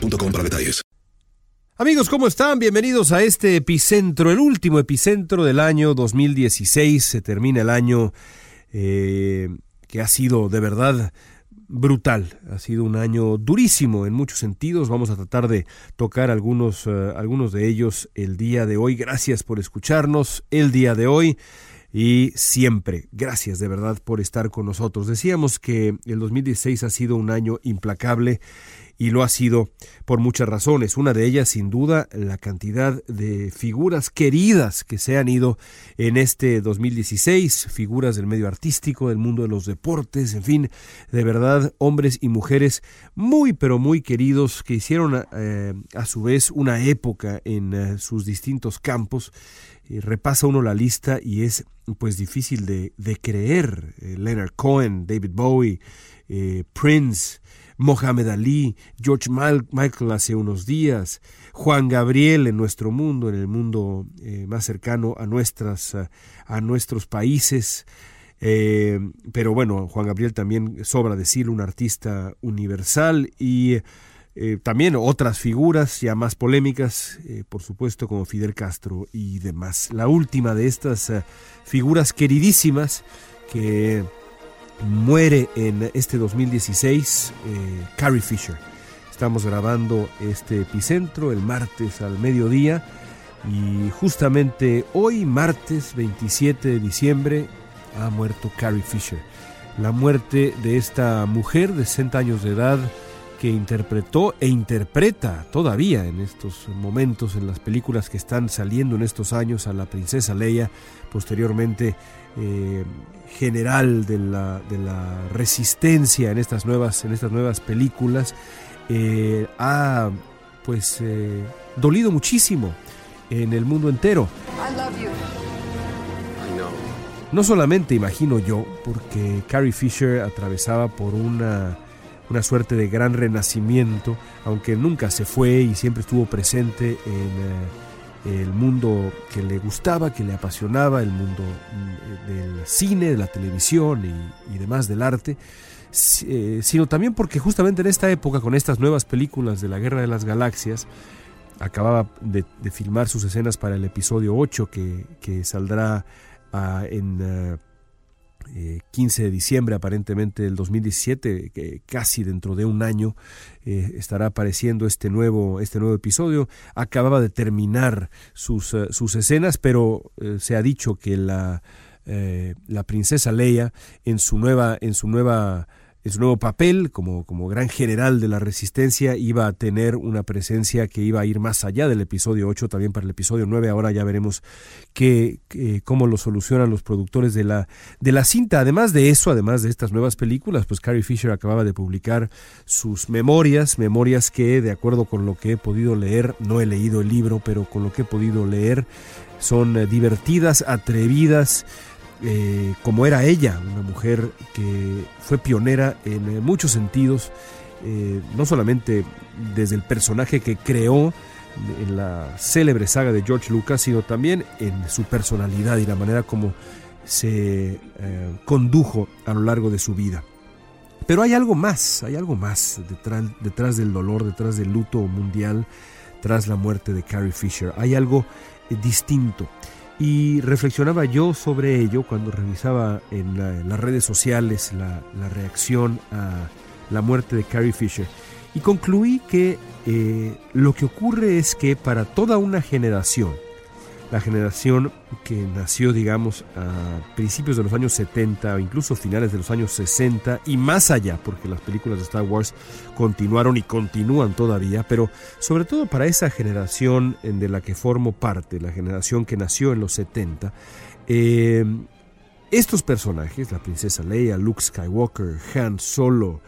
para detalles. Amigos, ¿cómo están? Bienvenidos a este epicentro, el último epicentro del año 2016. Se termina el año eh, que ha sido de verdad brutal. Ha sido un año durísimo en muchos sentidos. Vamos a tratar de tocar algunos, eh, algunos de ellos el día de hoy. Gracias por escucharnos el día de hoy. Y siempre, gracias de verdad por estar con nosotros. Decíamos que el 2016 ha sido un año implacable y lo ha sido por muchas razones. Una de ellas, sin duda, la cantidad de figuras queridas que se han ido en este 2016, figuras del medio artístico, del mundo de los deportes, en fin, de verdad, hombres y mujeres muy, pero muy queridos que hicieron eh, a su vez una época en eh, sus distintos campos. Y repasa uno la lista y es pues difícil de, de creer. Eh, Leonard Cohen, David Bowie, eh, Prince, Mohamed Ali, George Michael hace unos días, Juan Gabriel en nuestro mundo, en el mundo eh, más cercano a, nuestras, a, nuestros países. Eh, pero bueno, Juan Gabriel también sobra decir un artista universal y eh, también otras figuras ya más polémicas, eh, por supuesto, como Fidel Castro y demás. La última de estas eh, figuras queridísimas que muere en este 2016, Carrie Fisher. Estamos grabando este epicentro el martes al mediodía y justamente hoy, martes 27 de diciembre, ha muerto Carrie Fisher. La muerte de esta mujer de 60 años de edad, que interpretó e interpreta todavía en estos momentos en las películas que están saliendo en estos años a la princesa Leia, posteriormente eh, general de la, de la, resistencia en estas nuevas, en estas nuevas películas, eh, ha pues eh, dolido muchísimo en el mundo entero. No solamente imagino yo, porque Carrie Fisher atravesaba por una una suerte de gran renacimiento, aunque nunca se fue y siempre estuvo presente en eh, el mundo que le gustaba, que le apasionaba, el mundo mm, del cine, de la televisión y, demás del arte, eh, sino también porque justamente en esta época, con estas nuevas películas de la Guerra de las Galaxias, acababa de, filmar sus escenas para el episodio 8 que, que saldrá uh, en... Uh, eh, 15 de diciembre aparentemente del 2017, que casi dentro de un año eh, estará apareciendo este nuevo, este nuevo episodio. Acababa de terminar sus, uh, sus escenas, pero eh, se ha dicho que la, la princesa Leia en su nueva, en su nueva en su nuevo papel como, como gran general de la resistencia iba a tener una presencia que iba a ir más allá del episodio 8, también para el episodio 9. Ahora ya veremos qué, cómo lo solucionan los productores de la, de la cinta. Además de eso, además de estas nuevas películas, pues Carrie Fisher acababa de publicar sus memorias, memorias que de acuerdo con lo que he podido leer, no he leído el libro, pero con lo que he podido leer, son eh, divertidas, atrevidas, eh, como era ella, mujer que fue pionera en eh, muchos sentidos, eh, no solamente desde el personaje que creó en la célebre saga de George Lucas, sino también en su personalidad y la manera como se condujo a lo largo de su vida. Pero hay algo más, hay algo más detrás, detrás del dolor, detrás del luto mundial, tras la muerte de Carrie Fisher. Hay algo distinto. Y reflexionaba yo sobre ello cuando revisaba en, las redes sociales la, reacción a la muerte de Carrie Fisher. Y concluí que eh, lo que ocurre es que para toda una generación, la generación que nació, digamos, a principios de los años 70 o incluso finales de los años 60 y más allá, porque las películas de Star Wars continuaron y continúan todavía, pero sobre todo para esa generación de la que formo parte, la generación que nació en los 70, eh, estos personajes, la princesa Leia, Luke Skywalker, Han Solo,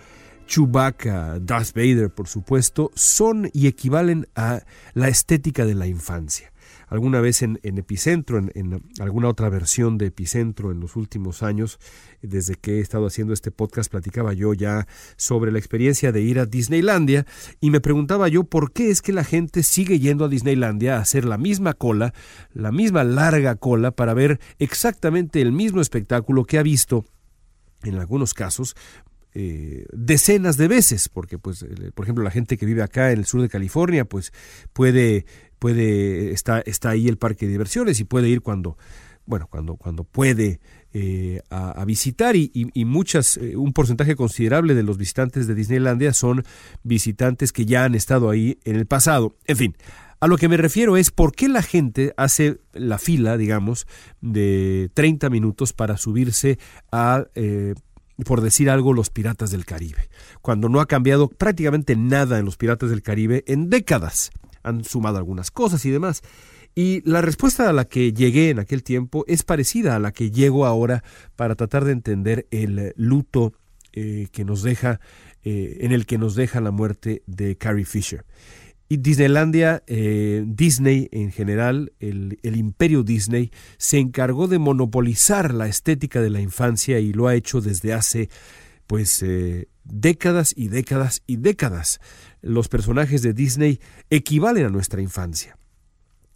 Chewbacca, Darth Vader, por supuesto, son y equivalen a la estética de la infancia alguna vez en, Epicentro, en, alguna otra versión de Epicentro en los últimos años, desde que he estado haciendo este podcast, platicaba yo ya sobre la experiencia de ir a Disneylandia y me preguntaba yo por qué es que la gente sigue yendo a Disneylandia a hacer la misma cola, la misma larga cola para ver exactamente el mismo espectáculo que ha visto en algunos casos eh, decenas de veces, porque pues, por ejemplo, la gente que vive acá en el sur de California, pues puede puede está, está ahí el parque de diversiones y puede ir cuando bueno cuando cuando puede eh, a, visitar y, muchas eh, un porcentaje considerable de los visitantes de Disneylandia son visitantes que ya han estado ahí en el pasado. En fin a lo que me refiero es por qué la gente hace la fila, digamos, de 30 minutos para subirse a, eh, por decir algo, los Piratas del Caribe, cuando no ha cambiado prácticamente nada en los Piratas del Caribe en décadas han sumado algunas cosas y demás. Y la respuesta a la que llegué en aquel tiempo es parecida a la que llego ahora para tratar de entender el luto eh, que nos deja, eh, en el que nos deja la muerte de Carrie Fisher. Y Disneylandia, eh, Disney en general, el, el, imperio Disney, se encargó de monopolizar la estética de la infancia y lo ha hecho desde hace, pues, décadas y décadas y décadas los personajes de Disney equivalen a nuestra infancia.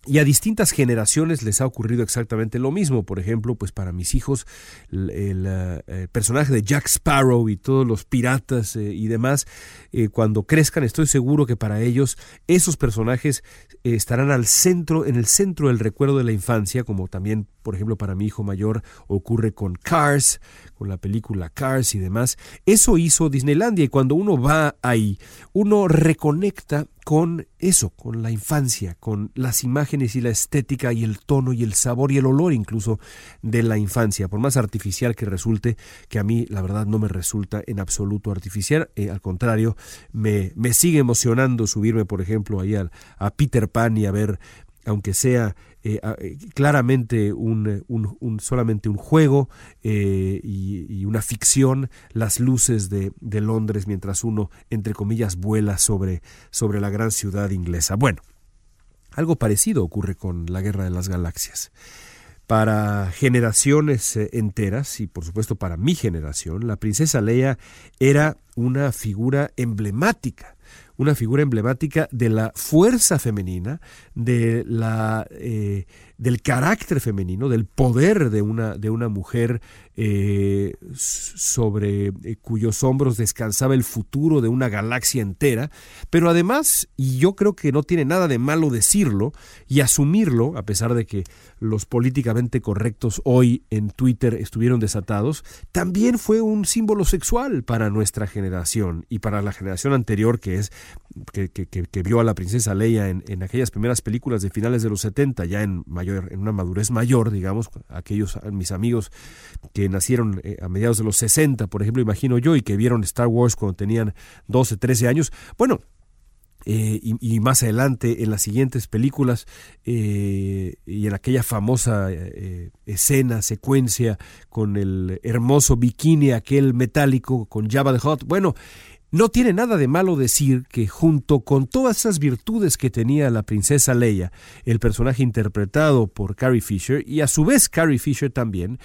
Y a distintas generaciones les ha ocurrido exactamente lo mismo. Por ejemplo, pues para mis hijos, el, eh, personaje de Jack Sparrow y todos los piratas eh, y demás, eh, cuando crezcan, estoy seguro que para ellos esos personajes estarán al centro, en el centro del recuerdo de la infancia, como también, por ejemplo, para mi hijo mayor ocurre con Cars, con la película Cars y demás. Eso hizo Disneylandia y cuando uno va ahí, uno reconecta con eso, con la infancia, con las imágenes y la estética y el tono y el sabor y el olor incluso de la infancia, por más artificial que resulte, que a mí la verdad no me resulta en absoluto artificial, eh, al contrario, me, me, sigue emocionando subirme, por ejemplo, ahí a, a Peter Pan y a ver aunque sea eh, eh, claramente un, un, solamente un juego eh, y, una ficción, las luces de, de, Londres mientras uno, entre comillas, vuela sobre, sobre la gran ciudad inglesa. Bueno, algo parecido ocurre con la Guerra de las Galaxias. Para generaciones enteras, y por supuesto para mi generación, la princesa Leia era una figura emblemática una figura emblemática de la fuerza femenina, de la, eh, del carácter femenino, del poder de una, de una mujer eh, sobre eh, cuyos hombros descansaba el futuro de una galaxia entera, pero además, y yo creo que no tiene nada de malo decirlo y asumirlo, a pesar de que los políticamente correctos hoy en Twitter estuvieron desatados, también fue un símbolo sexual para nuestra generación y para la generación anterior que es que, que, vio a la princesa Leia en, en aquellas primeras películas de finales de los 70, ya en mayor en una madurez mayor, digamos, aquellos mis amigos que nacieron eh, a mediados de los 60, por ejemplo, imagino yo, y que vieron Star Wars cuando tenían 12, 13 años, bueno, eh, y, más adelante en las siguientes películas eh, y en aquella famosa escena, secuencia con el hermoso bikini, aquel metálico con Java de Hot. Bueno, no tiene nada de malo decir que junto con todas esas virtudes que tenía la princesa Leia, el personaje interpretado por Carrie Fisher, y a su vez Carrie Fisher también,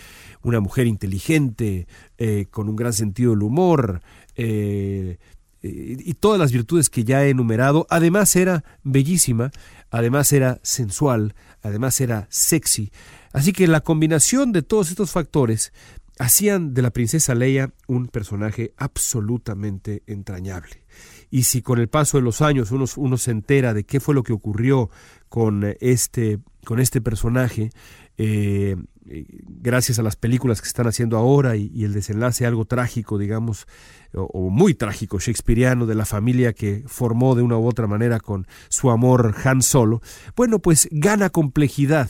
una mujer inteligente, eh, con un gran sentido del humor, eh, y todas las virtudes que ya he enumerado, además era bellísima, además era sensual, además era sexy. Así que la combinación de todos estos factores hacían de la princesa Leia un personaje absolutamente entrañable. Y si con el paso de los años uno, se entera de qué fue lo que ocurrió con este, con este personaje, eh, gracias a las películas que se están haciendo ahora y, el desenlace algo trágico, digamos, o, muy trágico, shakespeariano, de la familia que formó de una u otra manera con su amor Han Solo, bueno, pues gana complejidad.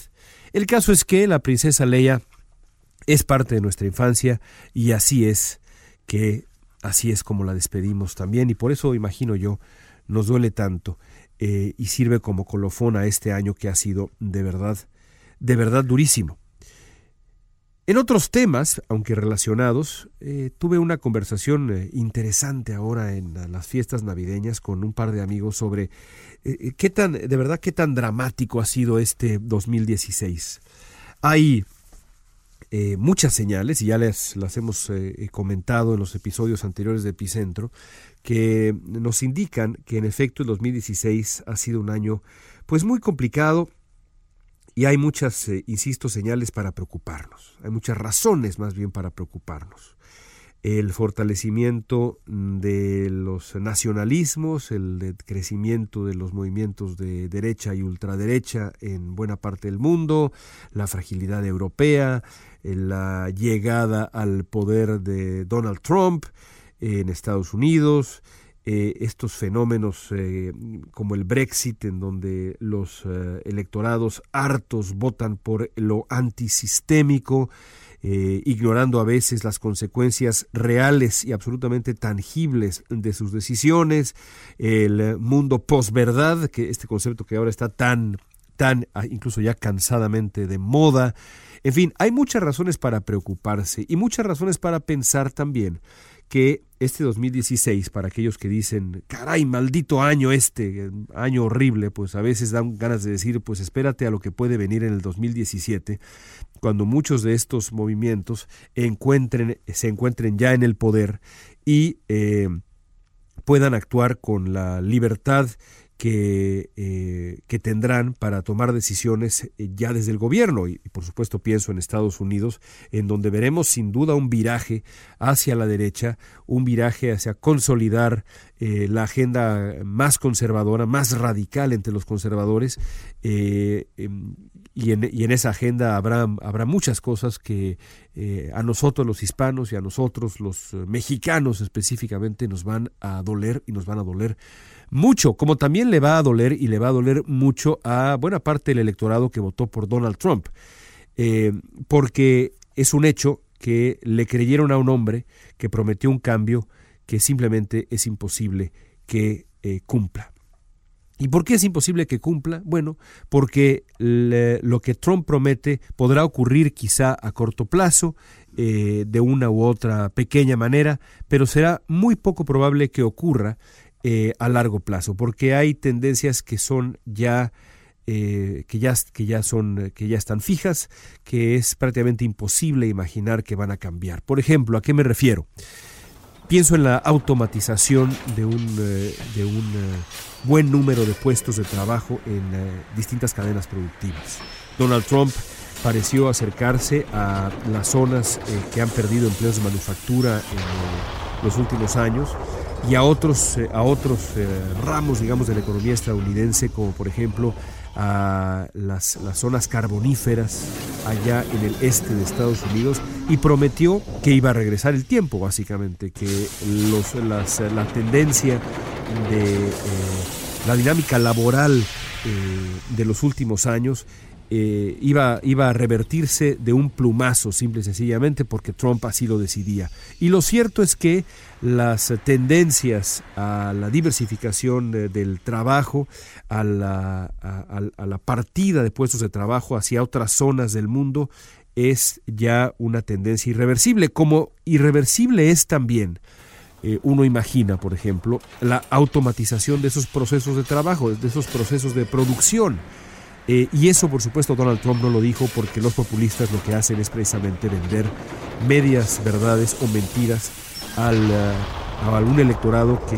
El caso es que la princesa Leia es parte de nuestra infancia y así es que así es como la despedimos también y por eso imagino yo nos duele tanto eh, y sirve como colofón a este año que ha sido de verdad de verdad durísimo. En otros temas, aunque relacionados, eh, tuve una conversación eh, interesante ahora en las fiestas navideñas con un par de amigos sobre qué tan, de verdad, qué tan dramático ha sido este 2016. Hay eh, muchas señales, y ya les, las hemos eh, comentado en los episodios anteriores de Epicentro, que nos indican que en efecto el 2016 ha sido un año pues muy complicado y hay muchas, eh, insisto, señales para preocuparnos, hay muchas razones más bien para preocuparnos el fortalecimiento de los nacionalismos, el crecimiento de los movimientos de derecha y ultraderecha en buena parte del mundo, la fragilidad europea, la llegada al poder de Donald Trump en Estados Unidos, eh, estos fenómenos eh, como el Brexit, en donde los eh, electorados hartos votan por lo antisistémico, ignorando a veces las consecuencias reales y absolutamente tangibles de sus decisiones, el mundo posverdad, que este concepto que ahora está tan tan ah, incluso ya cansadamente de moda. En fin, hay muchas razones para preocuparse y muchas razones para pensar también que este 2016, para aquellos que dicen, caray, maldito año este, año horrible, pues a veces dan ganas de decir, pues espérate a lo que puede venir en el 2017, cuando muchos de estos movimientos encuentren, se encuentren ya en el poder y eh, puedan actuar con la libertad que, eh, que, tendrán para tomar decisiones eh, ya desde el gobierno. Y, por supuesto pienso en Estados Unidos, en donde veremos sin duda un viraje hacia la derecha, un viraje hacia consolidar eh, la agenda más conservadora, más radical entre los conservadores. Em, y, en, y, en, esa agenda habrá, habrá muchas cosas que a nosotros los hispanos y a nosotros los mexicanos específicamente nos van a doler y nos van a doler mucho, como también le va a doler y le va a doler mucho a buena parte del electorado que votó por Donald Trump, eh, porque es un hecho que le creyeron a un hombre que prometió un cambio que simplemente es imposible que eh, cumpla. ¿Y por qué es imposible que cumpla? Bueno, porque lo que Trump promete podrá ocurrir quizá a corto plazo, eh, de una u otra pequeña manera, pero será muy poco probable que ocurra eh, a largo plazo, porque hay tendencias que son ya eh, que ya que ya son que ya están fijas, que es prácticamente imposible imaginar que van a cambiar. Por ejemplo, ¿a qué me refiero? Pienso en la automatización de un, eh, de un buen número de puestos de trabajo en distintas cadenas productivas. Donald Trump pareció acercarse a las zonas que han perdido empleos de manufactura en los últimos años y a otros, eh, a otros eh, ramos, digamos, de la economía estadounidense, como por ejemplo a las, las, zonas carboníferas allá en el este de Estados Unidos y prometió que iba a regresar el tiempo, básicamente, que los, las, la tendencia de eh, la dinámica laboral de los últimos años eh, iba, iba a revertirse de un plumazo, simple y sencillamente, porque Trump así lo decidía. Y lo cierto es que las tendencias a la diversificación del trabajo, a la, a la partida de puestos de trabajo hacia otras zonas del mundo, es ya una tendencia irreversible, como irreversible es también eh, uno imagina, por ejemplo, la automatización de esos procesos de trabajo, de esos procesos de producción. Eh, y eso, por supuesto, Donald Trump no lo dijo porque los populistas lo que hacen es precisamente vender medias verdades o mentiras al, eh, a algún electorado que,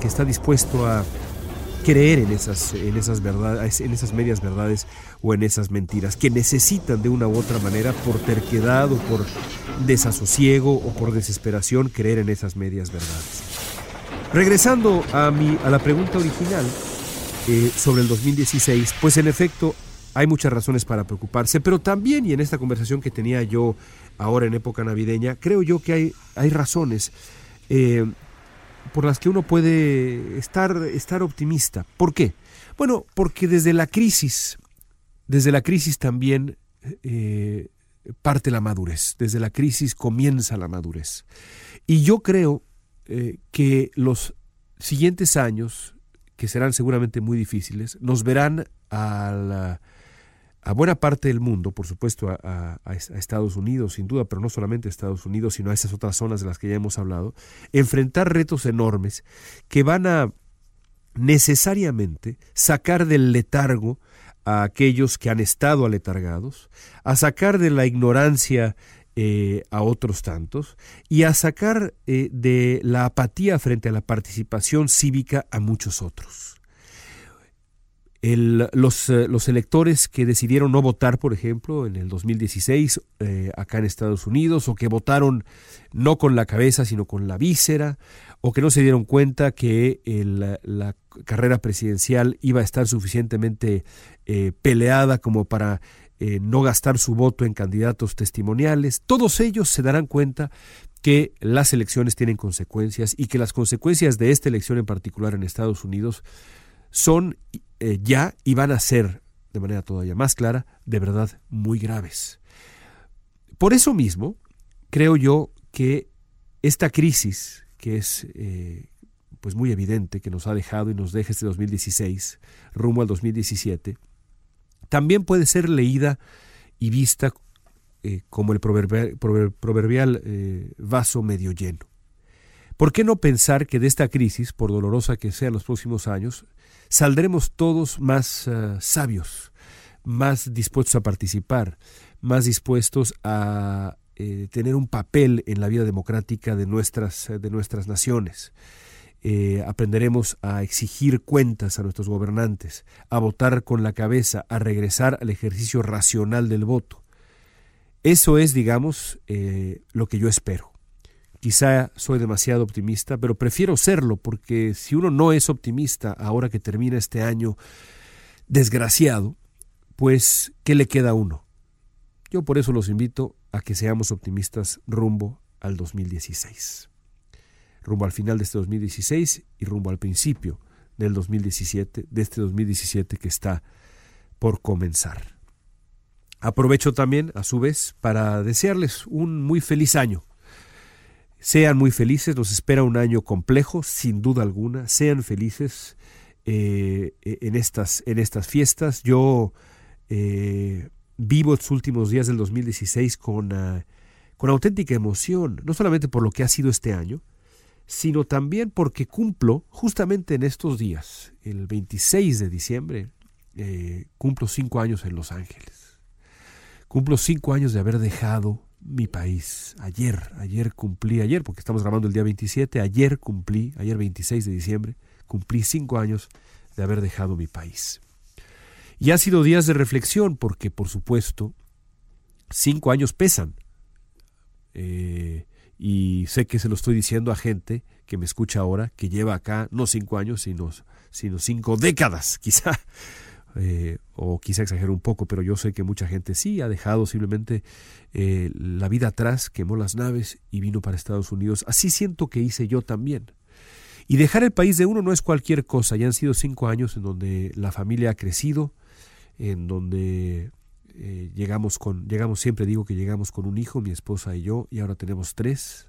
que está dispuesto a creer en esas, en esas verdades, en esas medias verdades o en esas mentiras, que necesitan de una u otra manera, por terquedad o por desasosiego o por desesperación, creer en esas medias verdades. Regresando a, mi, a la pregunta original eh, sobre el 2016, pues en efecto hay muchas razones para preocuparse, pero también, y en esta conversación que tenía yo ahora en época navideña, creo yo que hay, hay razones eh, por las que uno puede estar, estar optimista. ¿Por qué? Bueno, porque desde la crisis, desde la crisis también eh, parte la madurez, desde la crisis comienza la madurez. Y yo creo que los siguientes años, que serán seguramente muy difíciles, nos verán a la a buena parte del mundo, por supuesto a, Estados Unidos, sin duda, pero no solamente a Estados Unidos, sino a esas otras zonas de las que ya hemos hablado, enfrentar retos enormes que van a necesariamente sacar del letargo a aquellos que han estado aletargados, a sacar de la ignorancia eh, a otros tantos y a sacar eh, de la apatía frente a la participación cívica a muchos otros. Los, eh, los, electores que decidieron no votar, por ejemplo, en el 2016 eh, acá en Estados Unidos, o que votaron no con la cabeza, sino con la víscera, o que no se dieron cuenta que la carrera presidencial iba a estar suficientemente peleada como para no gastar su voto en candidatos testimoniales, todos ellos se darán cuenta que las elecciones tienen consecuencias y que las consecuencias de esta elección en particular en Estados Unidos son eh, ya y van a ser, de manera todavía más clara, de verdad muy graves. Por eso mismo, creo yo que esta crisis, que es eh, pues muy evidente, que nos ha dejado y nos deja este 2016 rumbo al 2017, también puede ser leída y vista eh, como el proverbial, proverbial vaso medio lleno. ¿Por qué no pensar que de esta crisis, por dolorosa que sea en los próximos años, saldremos todos más eh, sabios, más dispuestos a participar, más dispuestos a eh, tener un papel en la vida democrática de nuestras, de nuestras naciones. Eh, aprenderemos a exigir cuentas a nuestros gobernantes, a votar con la cabeza, a regresar al ejercicio racional del voto. Eso es, digamos, lo que yo espero. Quizá soy demasiado optimista, pero prefiero serlo porque si uno no es optimista ahora que termina este año desgraciado, pues ¿qué le queda a uno? Yo por eso los invito a que seamos optimistas rumbo al 2016. Rumbo al final de este 2016 y rumbo al principio del 2017, de este 2017 que está por comenzar. Aprovecho también, a su vez, para desearles un muy feliz año sean muy felices, nos espera un año complejo, sin duda alguna. Sean felices eh, en, estas, en estas fiestas. Yo eh, vivo los últimos días del 2016 con, ah, con auténtica emoción, no solamente por lo que ha sido este año, sino también porque cumplo justamente en estos días, el 26 de diciembre, eh, cumplo cinco años en Los Ángeles. Cumplo cinco años de haber dejado mi país. Ayer, ayer cumplí, ayer, porque estamos grabando el día 27, ayer cumplí, ayer 26 de diciembre, cumplí cinco años de haber dejado mi país. Y ha sido días de reflexión, porque por supuesto, cinco años pesan. Eh, y sé que se lo estoy diciendo a gente que me escucha ahora, que lleva acá no cinco años, sino, sino cinco décadas, quizá. Eh, o quizá exagero un poco, pero yo sé que mucha gente sí ha dejado simplemente eh, la vida atrás, quemó las naves y vino para Estados Unidos. Así siento que hice yo también. Y dejar el país de uno no es cualquier cosa. Ya han sido cinco años en donde la familia ha crecido, en donde eh, llegamos con, llegamos siempre digo que llegamos con un hijo, mi esposa y yo, y ahora tenemos tres.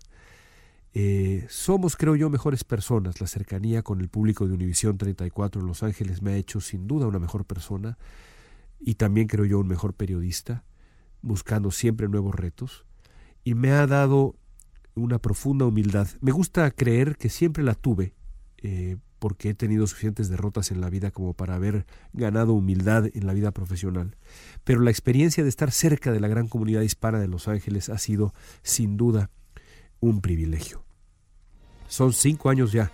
Eh, somos, creo yo, mejores personas. La cercanía con el público de Univisión 34 en Los Ángeles me ha hecho sin duda una mejor persona y también creo yo un mejor periodista, buscando siempre nuevos retos. Y me ha dado una profunda humildad. Me gusta creer que siempre la tuve, eh, porque he tenido suficientes derrotas en la vida como para haber ganado humildad en la vida profesional. Pero la experiencia de estar cerca de la gran comunidad hispana de Los Ángeles ha sido, sin duda, un privilegio. Son cinco años ya.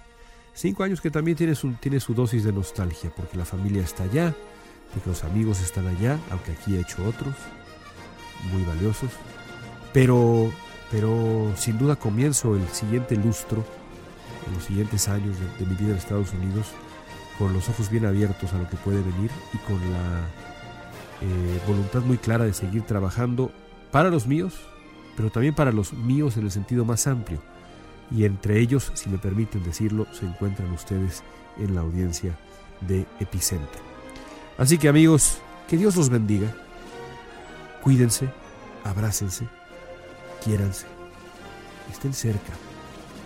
Cinco años que también tiene su, tiene su dosis de nostalgia, porque la familia está allá, porque los amigos están allá, aunque aquí he hecho otros, muy valiosos. Pero, pero sin duda comienzo el siguiente lustro, en los siguientes años de, mi vida en Estados Unidos, con los ojos bien abiertos a lo que puede venir y con la eh, voluntad muy clara de seguir trabajando para los míos, pero también para los míos en el sentido más amplio. Y entre ellos, si me permiten decirlo, se encuentran ustedes en la audiencia de Epicentro. Así que amigos, que Dios los bendiga. Cuídense, abrácense, quiéranse, estén cerca.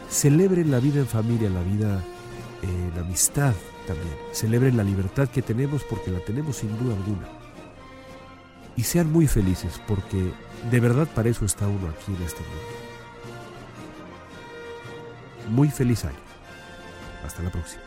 Celebren la vida en familia, la vida en amistad también. Celebren la libertad que tenemos porque la tenemos sin duda alguna. Y sean muy felices porque de verdad para eso está uno aquí en este mundo. Muy feliz año. Hasta la próxima.